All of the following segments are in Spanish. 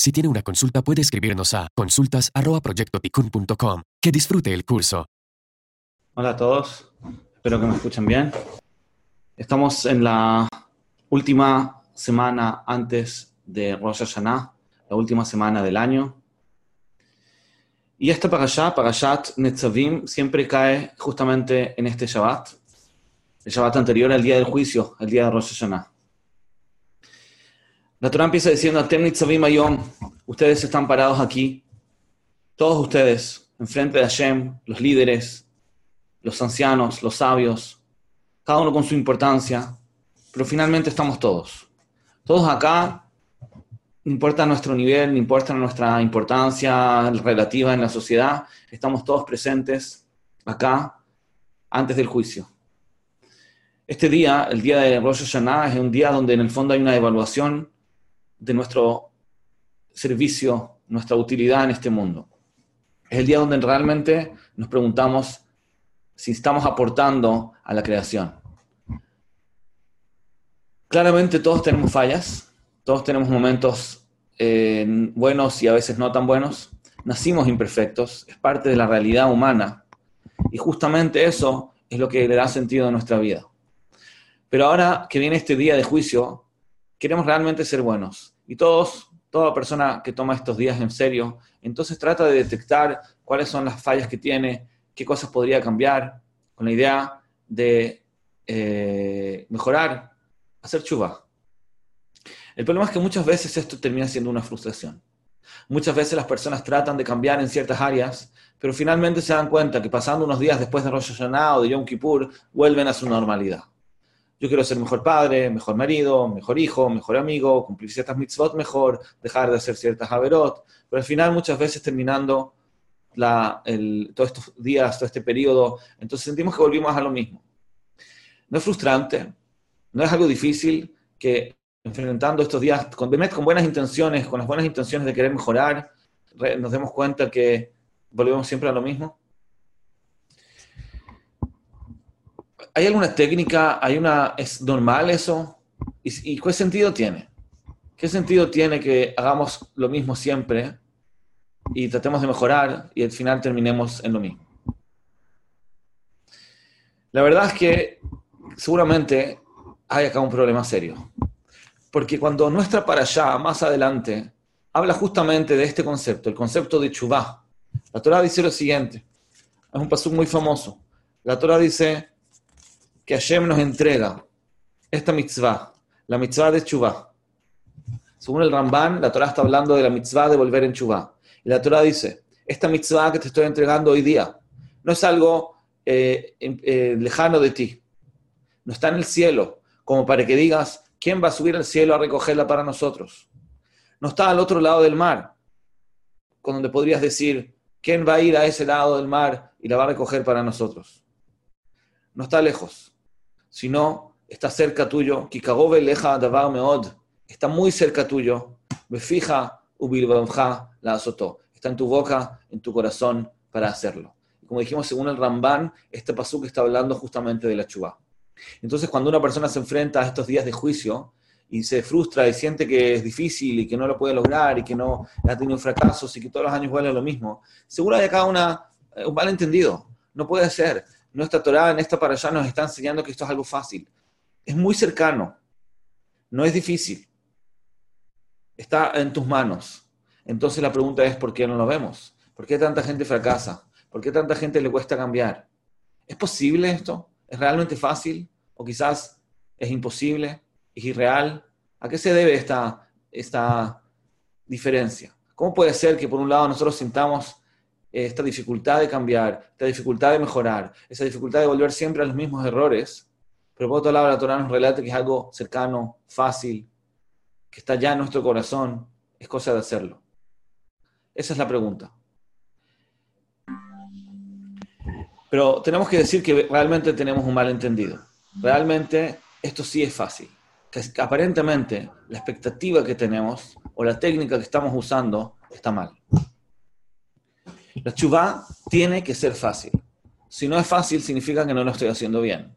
Si tiene una consulta puede escribirnos a consultas@proyectoticun.com. Que disfrute el curso. Hola a todos, espero que me escuchen bien. Estamos en la última semana antes de Rosh Hashanah, la última semana del año. Y esta parashá, Parashat Netzavim, siempre cae justamente en este Shabbat, el Shabbat anterior al día del juicio, el día de Rosh Hashanah. La Torah empieza diciendo, ustedes están parados aquí, todos ustedes, enfrente de Hashem, los líderes, los ancianos, los sabios, cada uno con su importancia, pero finalmente estamos todos. Todos acá, no importa nuestro nivel, no importa nuestra importancia relativa en la sociedad, estamos todos presentes acá antes del juicio. Este día, el día de Rosh Hashanah, es un día donde en el fondo hay una evaluación de nuestro servicio, nuestra utilidad en este mundo. Es el día donde realmente nos preguntamos si estamos aportando a la creación. Claramente todos tenemos fallas, todos tenemos momentos eh, buenos y a veces no tan buenos. Nacimos imperfectos, es parte de la realidad humana y justamente eso es lo que le da sentido a nuestra vida. Pero ahora que viene este día de juicio, queremos realmente ser buenos. Y todos, toda persona que toma estos días en serio, entonces trata de detectar cuáles son las fallas que tiene, qué cosas podría cambiar, con la idea de eh, mejorar, hacer chuva. El problema es que muchas veces esto termina siendo una frustración. Muchas veces las personas tratan de cambiar en ciertas áreas, pero finalmente se dan cuenta que pasando unos días después de Rosh Hashanah o de Yom Kippur, vuelven a su normalidad. Yo quiero ser mejor padre, mejor marido, mejor hijo, mejor amigo, cumplir ciertas mitzvot mejor, dejar de hacer ciertas averot, pero al final muchas veces terminando todos estos días, todo este periodo, entonces sentimos que volvimos a lo mismo. No es frustrante, no es algo difícil que enfrentando estos días con, con buenas intenciones, con las buenas intenciones de querer mejorar, nos demos cuenta que volvemos siempre a lo mismo. ¿Hay alguna técnica? ¿Hay una, ¿Es normal eso? ¿Y, qué sentido tiene? ¿Qué sentido tiene que hagamos lo mismo siempre y tratemos de mejorar y al final terminemos en lo mismo? La verdad es que seguramente hay acá un problema serio. Porque cuando nuestra para allá, más adelante, habla justamente de este concepto, el concepto de chubá, la Torah dice lo siguiente, es un paso muy famoso. La Torah dice, que Hashem nos entrega esta mitzvah, la mitzvah de Chubá. Según el Ramban, la Torah está hablando de la mitzvah de volver en Chubá. Y la Torah dice, esta mitzvah que te estoy entregando hoy día no es algo eh, eh, lejano de ti. No está en el cielo, como para que digas, ¿quién va a subir al cielo a recogerla para nosotros? No está al otro lado del mar, con donde podrías decir, ¿quién va a ir a ese lado del mar y la va a recoger para nosotros? No está lejos sino está cerca tuyo. Está muy cerca tuyo. fija la azotó. Está en tu boca, en tu corazón para hacerlo. Como dijimos, según el Ramban, este pasuk está hablando justamente de la chubá. Entonces, cuando una persona se enfrenta a estos días de juicio y se frustra y siente que es difícil y que no lo puede lograr y que no ha tenido fracasos y que todos los años vuelve lo mismo, seguro hay acá una, un malentendido. No puede ser nuestra Torah en esta para allá nos está enseñando que esto es algo fácil. Es muy cercano, no es difícil. Está en tus manos. Entonces la pregunta es, ¿por qué no lo vemos? ¿Por qué tanta gente fracasa? ¿Por qué tanta gente le cuesta cambiar? ¿Es posible esto? ¿Es realmente fácil? ¿O quizás es imposible? ¿Es irreal? ¿A qué se debe esta, esta diferencia? ¿Cómo puede ser que por un lado nosotros sintamos esta dificultad de cambiar, esta dificultad de mejorar, esa dificultad de volver siempre a los mismos errores, pero por otro lado la Torah nos relata que es algo cercano, fácil, que está ya en nuestro corazón, es cosa de hacerlo. Esa es la pregunta. Pero tenemos que decir que realmente tenemos un malentendido. Realmente esto sí es fácil. Que aparentemente la expectativa que tenemos o la técnica que estamos usando está mal. La chuvá tiene que ser fácil. Si no es fácil, significa que no lo estoy haciendo bien.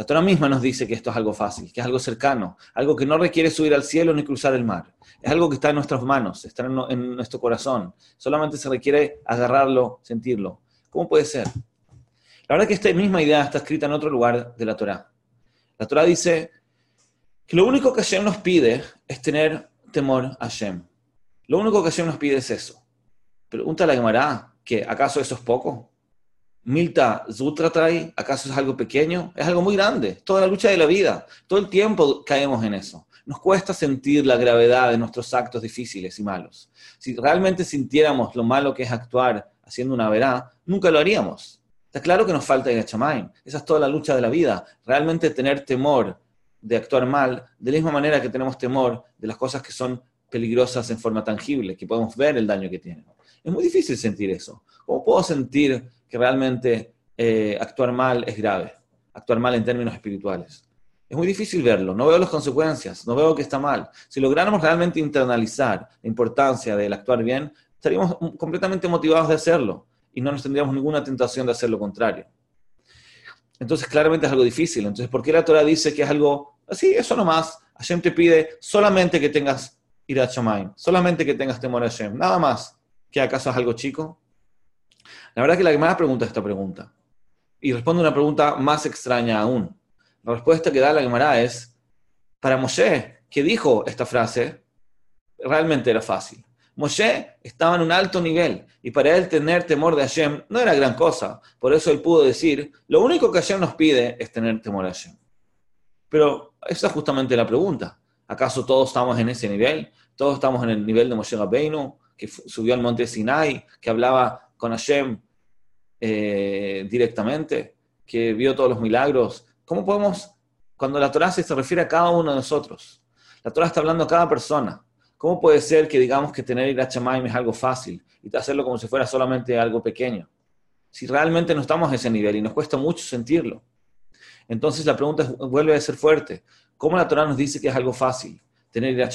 La Torah misma nos dice que esto es algo fácil, que es algo cercano, algo que no requiere subir al cielo ni cruzar el mar. Es algo que está en nuestras manos, está en, nuestro corazón. Solamente se requiere agarrarlo, sentirlo. ¿Cómo puede ser? La verdad que esta misma idea está escrita en otro lugar de la Torah. La Torah dice que lo único que Hashem nos pide es tener temor a Hashem. Lo único que Hashem nos pide es eso. Pregunta a la Gemara, que ¿acaso eso es poco? Milta Zutratrai, ¿acaso es algo pequeño? Es algo muy grande. Toda la lucha de la vida. Todo el tiempo caemos en eso. Nos cuesta sentir la gravedad de nuestros actos difíciles y malos. Si realmente sintiéramos lo malo que es actuar haciendo una verá, nunca lo haríamos. Está claro que nos falta Yachamaim. Esa es toda la lucha de la vida. Realmente tener temor de actuar mal, de la misma manera que tenemos temor de las cosas que son peligrosas en forma tangible, que podemos ver el daño que tienen. Es muy difícil sentir eso. ¿Cómo puedo sentir que realmente eh, actuar mal es grave, actuar mal en términos espirituales. Es muy difícil verlo, no veo las consecuencias, no veo que está mal. Si lográramos realmente internalizar la importancia del actuar bien, estaríamos completamente motivados de hacerlo y no nos tendríamos ninguna tentación de hacer lo contrario. Entonces, claramente es algo difícil. Entonces, ¿por qué la Torah dice que es algo así? Eso nomás. Hashem te pide solamente que tengas ir a Shamaim, solamente que tengas temor a Hashem, nada más. ¿Que acaso es algo chico? La verdad que la Gemara pregunta esta pregunta. Y responde una pregunta más extraña aún. La respuesta que da la Gemara es, para Moshe, que dijo esta frase, realmente era fácil. Moshe estaba en un alto nivel y para él tener temor de Hashem no era gran cosa. Por eso él pudo decir, lo único que Hashem nos pide es tener temor a Hashem. Pero esa es justamente la pregunta. ¿Acaso todos estamos en ese nivel? ¿Todos estamos en el nivel de Moshe Rabbeinu, que subió al monte Sinai, que hablaba con Hashem eh, directamente, que vio todos los milagros. ¿Cómo podemos, cuando la Torah se refiere a cada uno de nosotros, la Torah está hablando a cada persona, ¿cómo puede ser que digamos que tener ir a es algo fácil y hacerlo como si fuera solamente algo pequeño? Si realmente no estamos a ese nivel y nos cuesta mucho sentirlo. Entonces la pregunta vuelve a ser fuerte. ¿Cómo la Torah nos dice que es algo fácil? Tener ir a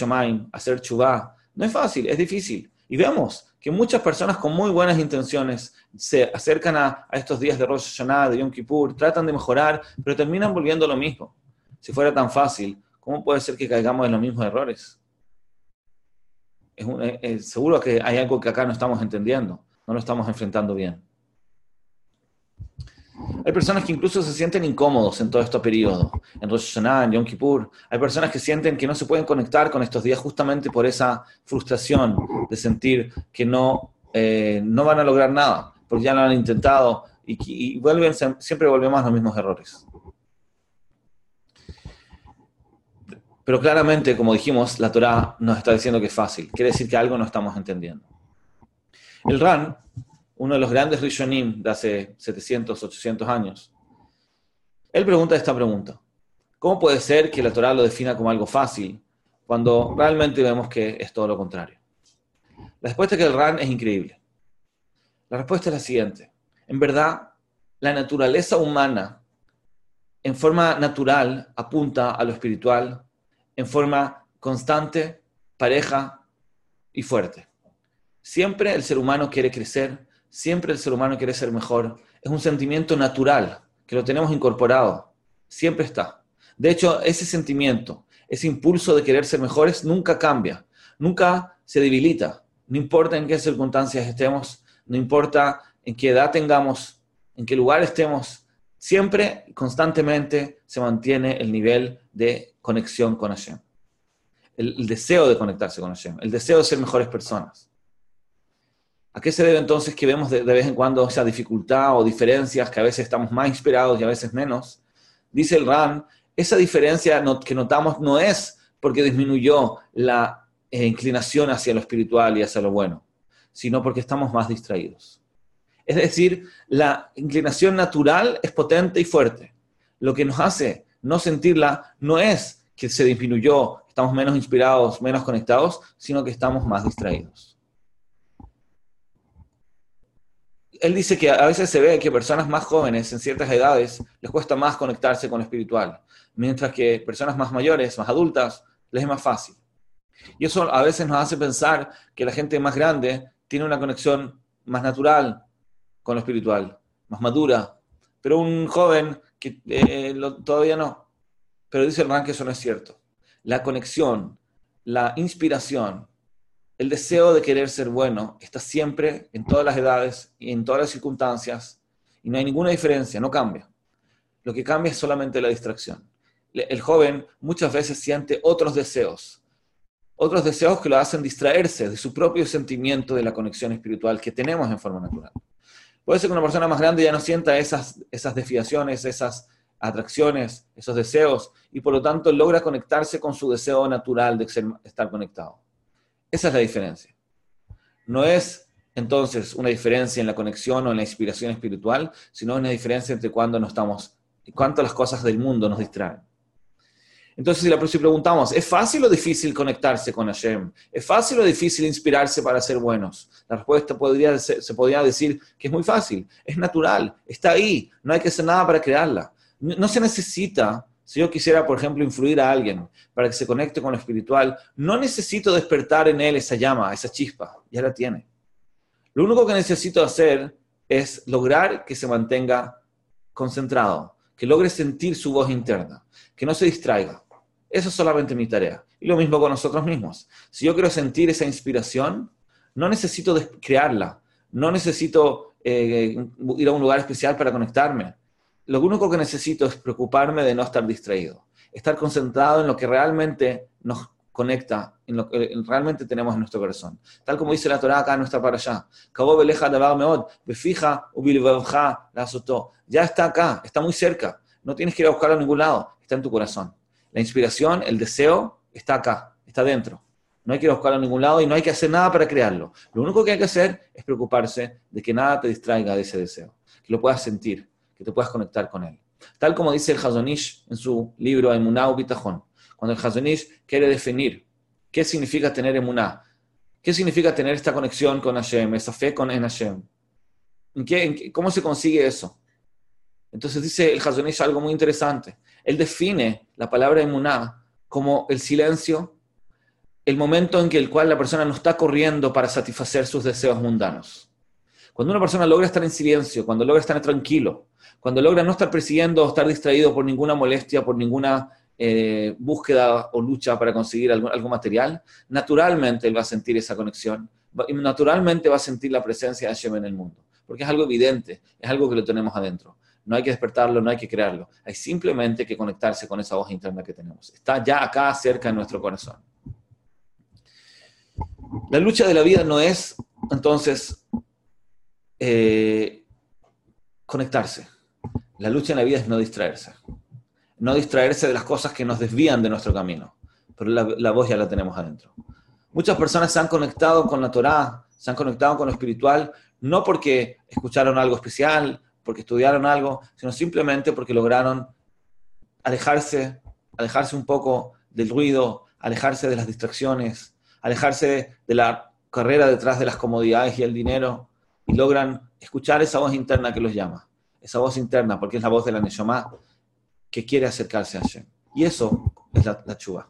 hacer chubá. No es fácil, es difícil. Y vemos que muchas personas con muy buenas intenciones se acercan a, estos días de Rosh Hashanah, de Yom Kippur, tratan de mejorar, pero terminan volviendo lo mismo. Si fuera tan fácil, ¿cómo puede ser que caigamos en los mismos errores? Es, seguro que hay algo que acá no estamos entendiendo, no lo estamos enfrentando bien. Hay personas que incluso se sienten incómodos en todo este periodo, en Rosh Hashanah, en Yom Kippur. Hay personas que sienten que no se pueden conectar con estos días justamente por esa frustración de sentir que no, eh, no van a lograr nada, porque ya lo han intentado y, vuelven, siempre volvemos a los mismos errores. Pero claramente, como dijimos, la Torah nos está diciendo que es fácil. Quiere decir que algo no estamos entendiendo. El RAN uno de los grandes Rishonim de hace 700, 800 años, él pregunta esta pregunta. ¿Cómo puede ser que la Torah lo defina como algo fácil cuando realmente vemos que es todo lo contrario? La respuesta que el RAN es increíble. La respuesta es la siguiente. En verdad, la naturaleza humana en forma natural apunta a lo espiritual en forma constante, pareja y fuerte. Siempre el ser humano quiere crecer, Siempre el ser humano quiere ser mejor. Es un sentimiento natural, que lo tenemos incorporado. Siempre está. De hecho, ese sentimiento, ese impulso de querer ser mejores, nunca cambia, nunca se debilita. No importa en qué circunstancias estemos, no importa en qué edad tengamos, en qué lugar estemos, siempre, constantemente, se mantiene el nivel de conexión con Hashem. El, el deseo de conectarse con Hashem, el deseo de ser mejores personas. ¿A qué se debe entonces que vemos de, vez en cuando esa dificultad o diferencias que a veces estamos más inspirados y a veces menos? Dice el RAM, esa diferencia que notamos no es porque disminuyó la eh, inclinación hacia lo espiritual y hacia lo bueno, sino porque estamos más distraídos. Es decir, la inclinación natural es potente y fuerte. Lo que nos hace no sentirla no es que se disminuyó, estamos menos inspirados, menos conectados, sino que estamos más distraídos. Él dice que a veces se ve que personas más jóvenes en ciertas edades les cuesta más conectarse con lo espiritual, mientras que personas más mayores, más adultas, les es más fácil. Y eso a veces nos hace pensar que la gente más grande tiene una conexión más natural con lo espiritual, más madura. Pero un joven que eh, todavía no. Pero dice el que eso no es cierto. La conexión, la inspiración, el deseo de querer ser bueno está siempre en todas las edades y en todas las circunstancias y no hay ninguna diferencia, no cambia. Lo que cambia es solamente la distracción. El joven muchas veces siente otros deseos, otros deseos que lo hacen distraerse de su propio sentimiento de la conexión espiritual que tenemos en forma natural. Puede ser que una persona más grande ya no sienta esas, esas desviaciones, esas atracciones, esos deseos, y por lo tanto logra conectarse con su deseo natural de estar conectado. Esa es la diferencia. No es entonces una diferencia en la conexión o en la inspiración espiritual, sino una diferencia entre cuando no estamos, cuánto las cosas del mundo nos distraen. Entonces, si, la, preguntamos, ¿es fácil o difícil conectarse con Hashem? ¿Es fácil o difícil inspirarse para ser buenos? La respuesta podría se podría decir que es muy fácil, es natural, está ahí, no hay que hacer nada para crearla. No, se necesita, si yo quisiera, por ejemplo, influir a alguien para que se conecte con lo espiritual, no necesito despertar en él esa llama, esa chispa, ya la tiene. Lo único que necesito hacer es lograr que se mantenga concentrado, que logre sentir su voz interna, que no se distraiga. Eso es solamente mi tarea. Y lo mismo con nosotros mismos. Si yo quiero sentir esa inspiración, no necesito crearla, no necesito eh, ir a un lugar especial para conectarme. Lo único que necesito es preocuparme de no estar distraído, estar concentrado en lo que realmente nos conecta, en lo que realmente tenemos en nuestro corazón. Tal como dice la Torah acá nuestra para allá. Ya está acá, está muy cerca. No tienes que ir a buscarlo a ningún lado, está en tu corazón. La inspiración, el deseo, está acá, está dentro. No hay que ir a buscarlo a ningún lado y no hay que hacer nada para crearlo. Lo único que hay que hacer es preocuparse de que nada te distraiga de ese deseo, que lo puedas sentir, que te puedas conectar con él. Tal como dice el Hazonish en su libro Emuná Bitajón. Cuando el Hazonish quiere definir qué significa tener Emuná, qué significa tener esta conexión con Hashem, esa fe con en Hashem. ¿Cómo se consigue eso? Entonces dice el Hazonish algo muy interesante. Él define la palabra emuná como el silencio, el momento en que el cual la persona no está corriendo para satisfacer sus deseos mundanos. Cuando una persona logra estar en silencio, cuando logra estar tranquilo, cuando logra no estar persiguiendo o estar distraído por ninguna molestia, por ninguna eh, búsqueda o lucha para conseguir algo, material, naturalmente él va a sentir esa conexión y naturalmente va a sentir la presencia de Hashem en el mundo, porque es algo evidente, es algo que lo tenemos adentro. No hay que despertarlo, no hay que crearlo. Hay simplemente que conectarse con esa voz interna que tenemos. Está ya acá cerca en nuestro corazón. La lucha de la vida no es, entonces, eh, conectarse. La lucha en la vida es no distraerse. No distraerse de las cosas que nos desvían de nuestro camino. Pero la, voz ya la tenemos adentro. Muchas personas se han conectado con la Torá, se han conectado con lo espiritual, no porque escucharon algo especial, porque estudiaron algo, sino simplemente porque lograron alejarse, alejarse un poco del ruido, alejarse de las distracciones, alejarse de la carrera detrás de las comodidades y el dinero, y logran escuchar esa voz interna que los llama, esa voz interna, porque es la voz de la Neshama que quiere acercarse a Hashem. Y eso es la, la chuva.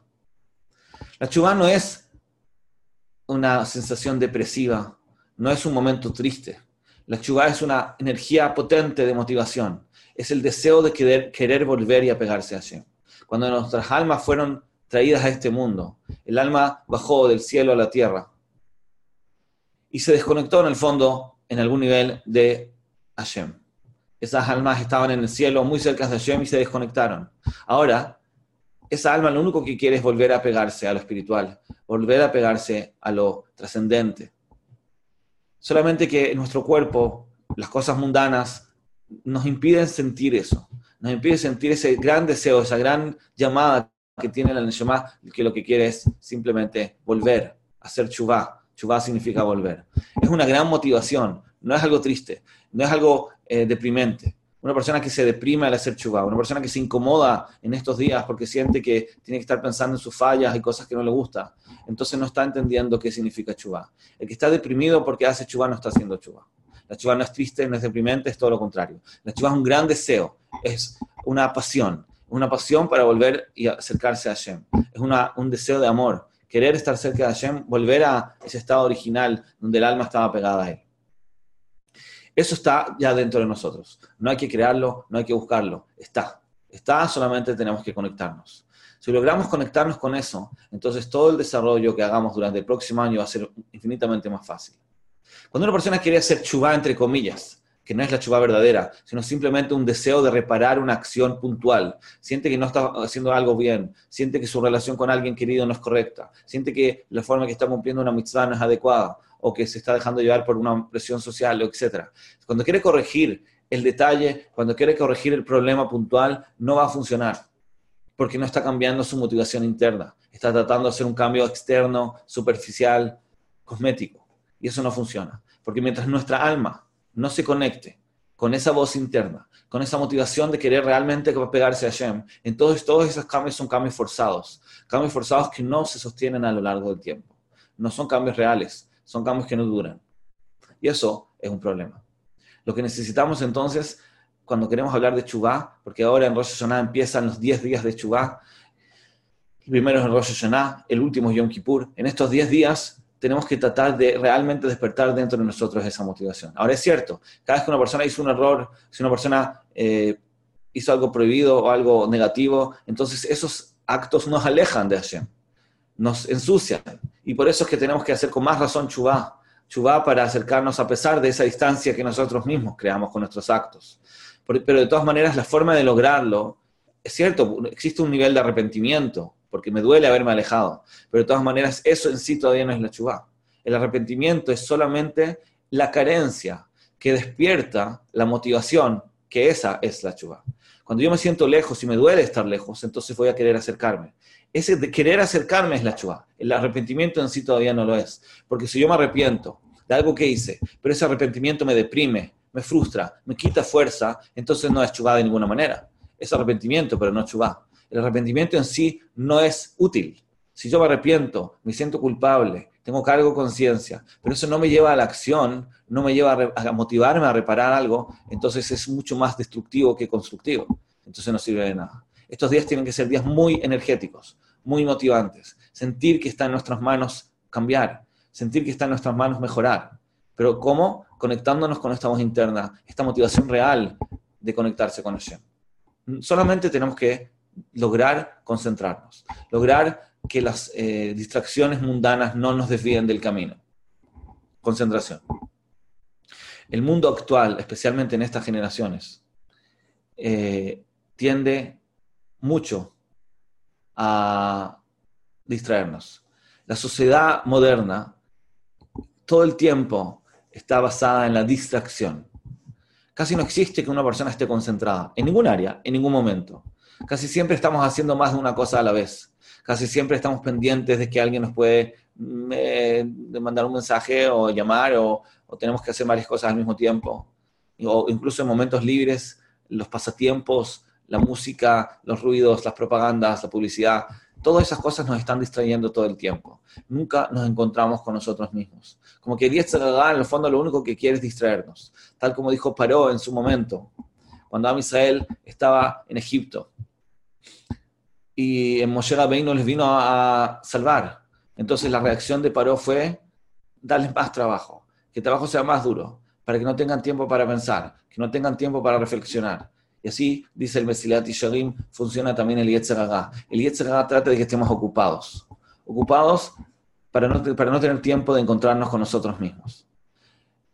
La chuva no es una sensación depresiva, no es un momento triste, la chubá es una energía potente de motivación. Es el deseo de querer, querer volver y apegarse a Hashem. Cuando nuestras almas fueron traídas a este mundo, el alma bajó del cielo a la tierra y se desconectó en el fondo, en algún nivel, de Hashem. Esas almas estaban en el cielo muy cerca de Hashem y se desconectaron. Ahora, esa alma lo único que quiere es volver a pegarse a lo espiritual, volver a pegarse a lo trascendente. Solamente que nuestro cuerpo, las cosas mundanas nos impiden sentir eso, nos impiden sentir ese gran deseo, esa gran llamada que tiene la Neshama, que lo que quiere es simplemente volver, hacer chubá. Chubá significa volver. Es una gran motivación, no es algo triste, no es algo eh, deprimente. Una persona que se deprime al hacer chubá, una persona que se incomoda en estos días porque siente que tiene que estar pensando en sus fallas y cosas que no le gustan, entonces no está entendiendo qué significa chubá. El que está deprimido porque hace chubá no está haciendo chubá. La chubá no es triste, no es deprimente, es todo lo contrario. La chubá es un gran deseo, es una pasión, una pasión para volver y acercarse a Hashem. Es un deseo de amor, querer estar cerca de Hashem, volver a ese estado original donde el alma estaba pegada a él. Eso está ya dentro de nosotros. No hay que crearlo, no hay que buscarlo. Está. Está, solamente tenemos que conectarnos. Si logramos conectarnos con eso, entonces todo el desarrollo que hagamos durante el próximo año va a ser infinitamente más fácil. Cuando una persona quiere hacer chubá, entre comillas, que no es la chubá verdadera, sino simplemente un deseo de reparar una acción puntual, siente que no está haciendo algo bien, siente que su relación con alguien querido no es correcta, siente que la forma que está cumpliendo una mitzvah no es adecuada, o que se está dejando llevar por una presión social, etc. Cuando quiere corregir el detalle, cuando quiere corregir el problema puntual, no va a funcionar, porque no está cambiando su motivación interna, está tratando de hacer un cambio externo, superficial, cosmético, y eso no funciona, porque mientras nuestra alma no se conecte con esa voz interna, con esa motivación de querer realmente pegarse a Hashem, entonces todos esos cambios son cambios forzados, cambios forzados que no se sostienen a lo largo del tiempo. No son cambios reales, son cambios que no duran. Y eso es un problema. Lo que necesitamos entonces, cuando queremos hablar de Chubá, porque ahora en Rosh Hashanah empiezan los 10 días de Chubá, el primero es en Rosh Hashanah, el último es Yom Kippur. En estos 10 días tenemos que tratar de realmente despertar dentro de nosotros esa motivación. Ahora es cierto, cada vez que una persona hizo un error, si una persona eh, hizo algo prohibido o algo negativo, entonces esos actos nos alejan de Hashem, nos ensucian. Y por eso es que tenemos que hacer con más razón chubá, chubá para acercarnos a pesar de esa distancia que nosotros mismos creamos con nuestros actos. Pero de todas maneras, la forma de lograrlo, es cierto, existe un nivel de arrepentimiento, porque me duele haberme alejado. Pero de todas maneras, eso en sí todavía no es la chubá. El arrepentimiento es solamente la carencia que despierta la motivación, que esa es la chubá. Cuando yo me siento lejos y me duele estar lejos, entonces voy a querer acercarme. Ese de querer acercarme es la chubá. El arrepentimiento en sí todavía no lo es. Porque si yo me arrepiento de algo que hice, pero ese arrepentimiento me deprime, me frustra, me quita fuerza, entonces no es chubá de ninguna manera. Es arrepentimiento, pero no es chubá el arrepentimiento en sí no es útil. Si yo me arrepiento, me siento culpable, tengo cargo conciencia, pero eso no me lleva a la acción, no me lleva a, motivarme a reparar algo, entonces es mucho más destructivo que constructivo. Entonces no sirve de nada. Estos días tienen que ser días muy energéticos, muy motivantes. Sentir que está en nuestras manos cambiar, sentir que está en nuestras manos mejorar. Pero ¿cómo? Conectándonos con esta voz interna, esta motivación real de conectarse con Hashem. Solamente tenemos que lograr concentrarnos, lograr que las eh, distracciones mundanas no nos desvíen del camino. Concentración. El mundo actual, especialmente en estas generaciones, eh, tiende mucho a distraernos. La sociedad moderna todo el tiempo está basada en la distracción. Casi no existe que una persona esté concentrada en ningún área, en ningún momento. Casi siempre estamos haciendo más de una cosa a la vez. Casi siempre estamos pendientes de que alguien nos puede eh, mandar un mensaje o llamar o, tenemos que hacer varias cosas al mismo tiempo. O incluso en momentos libres, los pasatiempos, la música, los ruidos, las propagandas, la publicidad, todas esas cosas nos están distrayendo todo el tiempo. Nunca nos encontramos con nosotros mismos. Como que el en el fondo lo único que quiere es distraernos. Tal como dijo Paró en su momento, cuando Amisrael estaba en Egipto y en Moshe Rabbeinu les vino a, salvar. Entonces la reacción de Paró fue darles más trabajo, que el trabajo sea más duro, para que no tengan tiempo para pensar, que no tengan tiempo para reflexionar. Y así, dice el Mesilat Sharim, funciona también el Yetzer El Yetzer trata de que estemos ocupados, ocupados para no, para no tener tiempo de encontrarnos con nosotros mismos.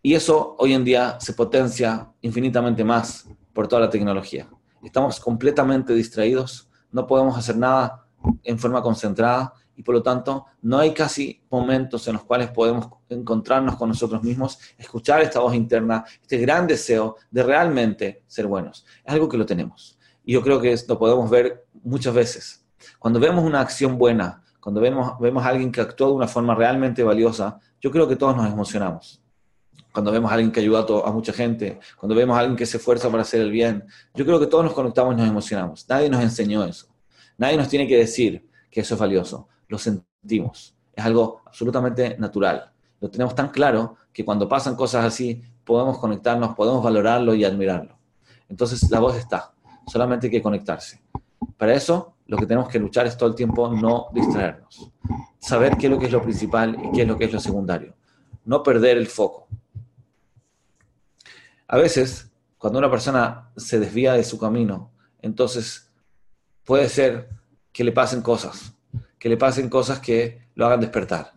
Y eso hoy en día se potencia infinitamente más por toda la tecnología. Estamos completamente distraídos no podemos hacer nada en forma concentrada y por lo tanto no hay casi momentos en los cuales podemos encontrarnos con nosotros mismos, escuchar esta voz interna, este gran deseo de realmente ser buenos. Es algo que lo tenemos. Y yo creo que lo podemos ver muchas veces. Cuando vemos una acción buena, cuando vemos, vemos a alguien que actúa de una forma realmente valiosa, yo creo que todos nos emocionamos cuando vemos a alguien que ayuda a, mucha gente, cuando vemos a alguien que se esfuerza para hacer el bien. Yo creo que todos nos conectamos y nos emocionamos. Nadie nos enseñó eso. Nadie nos tiene que decir que eso es valioso. Lo sentimos. Es algo absolutamente natural. Lo tenemos tan claro que cuando pasan cosas así, podemos conectarnos, podemos valorarlo y admirarlo. Entonces la voz está. Solamente hay que conectarse. Para eso, lo que tenemos que luchar es todo el tiempo no distraernos. Saber qué es lo que es lo principal y qué es lo que es lo secundario. No perder el foco. A veces, cuando una persona se desvía de su camino, entonces puede ser que le pasen cosas, que le pasen cosas que lo hagan despertar.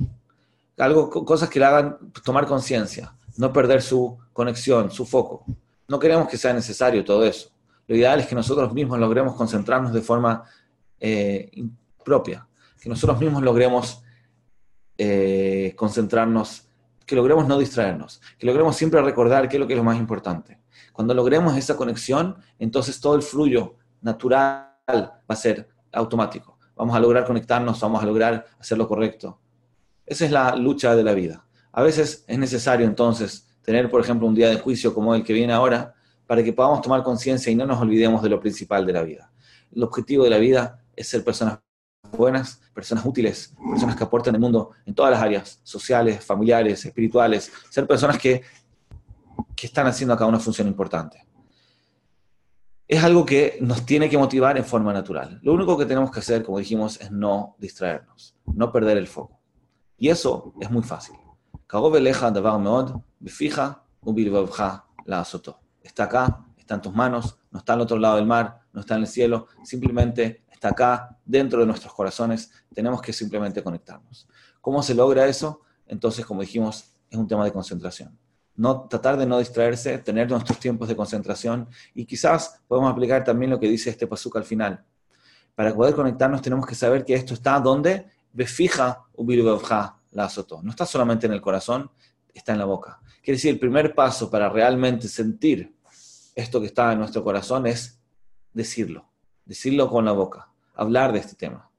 Algo, cosas que le hagan tomar conciencia, no perder su conexión, su foco. No queremos que sea necesario todo eso. Lo ideal es que nosotros mismos logremos concentrarnos de forma eh, propia, que nosotros mismos logremos eh, concentrarnos, que logremos no distraernos, que logremos siempre recordar qué es lo que es lo más importante. Cuando logremos esa conexión, entonces todo el fluyo natural va a ser automático. Vamos a lograr conectarnos, vamos a lograr hacer lo correcto. Esa es la lucha de la vida. A veces es necesario entonces tener, por ejemplo, un día de juicio como el que viene ahora, para que podamos tomar conciencia y no nos olvidemos de lo principal de la vida. El objetivo de la vida es ser personas buenas, personas útiles, personas que aporten el mundo en todas las áreas, sociales, familiares, espirituales, ser personas que, que están haciendo acá una función importante. Es algo que nos tiene que motivar en forma natural. Lo único que tenemos que hacer, como dijimos, es no distraernos, no perder el foco. Y eso es muy fácil. Está acá, está en tus manos, no está al otro lado del mar, no está en el cielo, simplemente está acá, dentro de nuestros corazones, tenemos que simplemente conectarnos. ¿Cómo se logra eso? Entonces, como dijimos, es un tema de concentración. No, tratar de no distraerse, tener nuestros tiempos de concentración y quizás podemos aplicar también lo que dice este pasuk al final. Para poder conectarnos tenemos que saber que esto está donde fija la azotó. No está solamente en el corazón, está en la boca. Quiere decir, el primer paso para realmente sentir esto que está en nuestro corazón es decirlo, decirlo con la boca hablar de este tema.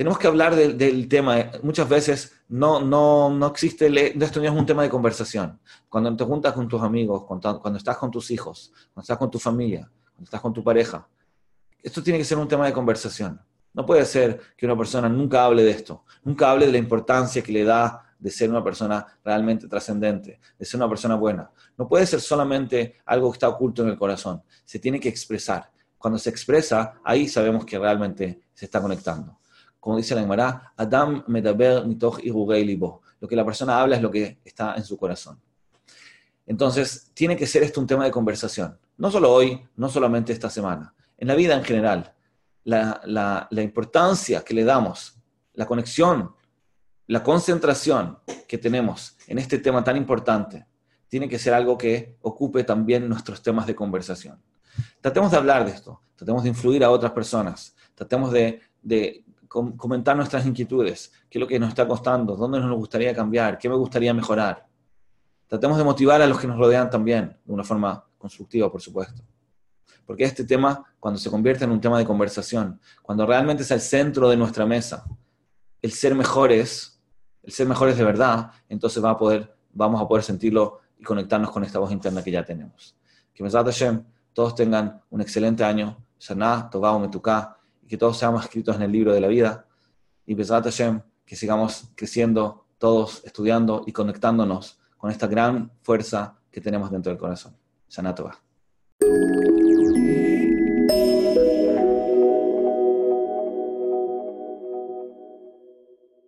Tenemos que hablar del, tema. Muchas veces no, no, no existe, esto no es un tema de conversación. Cuando te juntas con tus amigos, cuando, cuando estás con tus hijos, cuando estás con tu familia, cuando estás con tu pareja, esto tiene que ser un tema de conversación. No puede ser que una persona nunca hable de esto, nunca hable de la importancia que le da de ser una persona realmente trascendente, de ser una persona buena. No puede ser solamente algo que está oculto en el corazón, se tiene que expresar cuando se expresa, ahí sabemos que realmente se está conectando. Como dice la Gemara, Adam medaber mitoch libo. Lo que la persona habla es lo que está en su corazón. Entonces, tiene que ser esto un tema de conversación. No solo hoy, no solamente esta semana. En la vida en general, la, la importancia que le damos, la conexión, la concentración que tenemos en este tema tan importante, tiene que ser algo que ocupe también nuestros temas de conversación. Tratemos de hablar de esto, tratemos de influir a otras personas, tratemos de, comentar nuestras inquietudes, qué es lo que nos está costando, dónde nos gustaría cambiar, qué me gustaría mejorar. Tratemos de motivar a los que nos rodean también, de una forma constructiva, por supuesto. Porque este tema, cuando se convierte en un tema de conversación, cuando realmente es el centro de nuestra mesa, el ser mejores, el ser mejores de verdad, entonces va a poder, vamos a poder sentirlo y conectarnos con esta voz interna que ya tenemos. Que Mesat Hashem todos tengan un excelente año, Shana, Tobao, Metuká, que todos seamos escritos en el libro de la vida. Y Besat Hashem, que sigamos creciendo, todos estudiando y conectándonos con esta gran fuerza que tenemos dentro del corazón. Shana Tobá.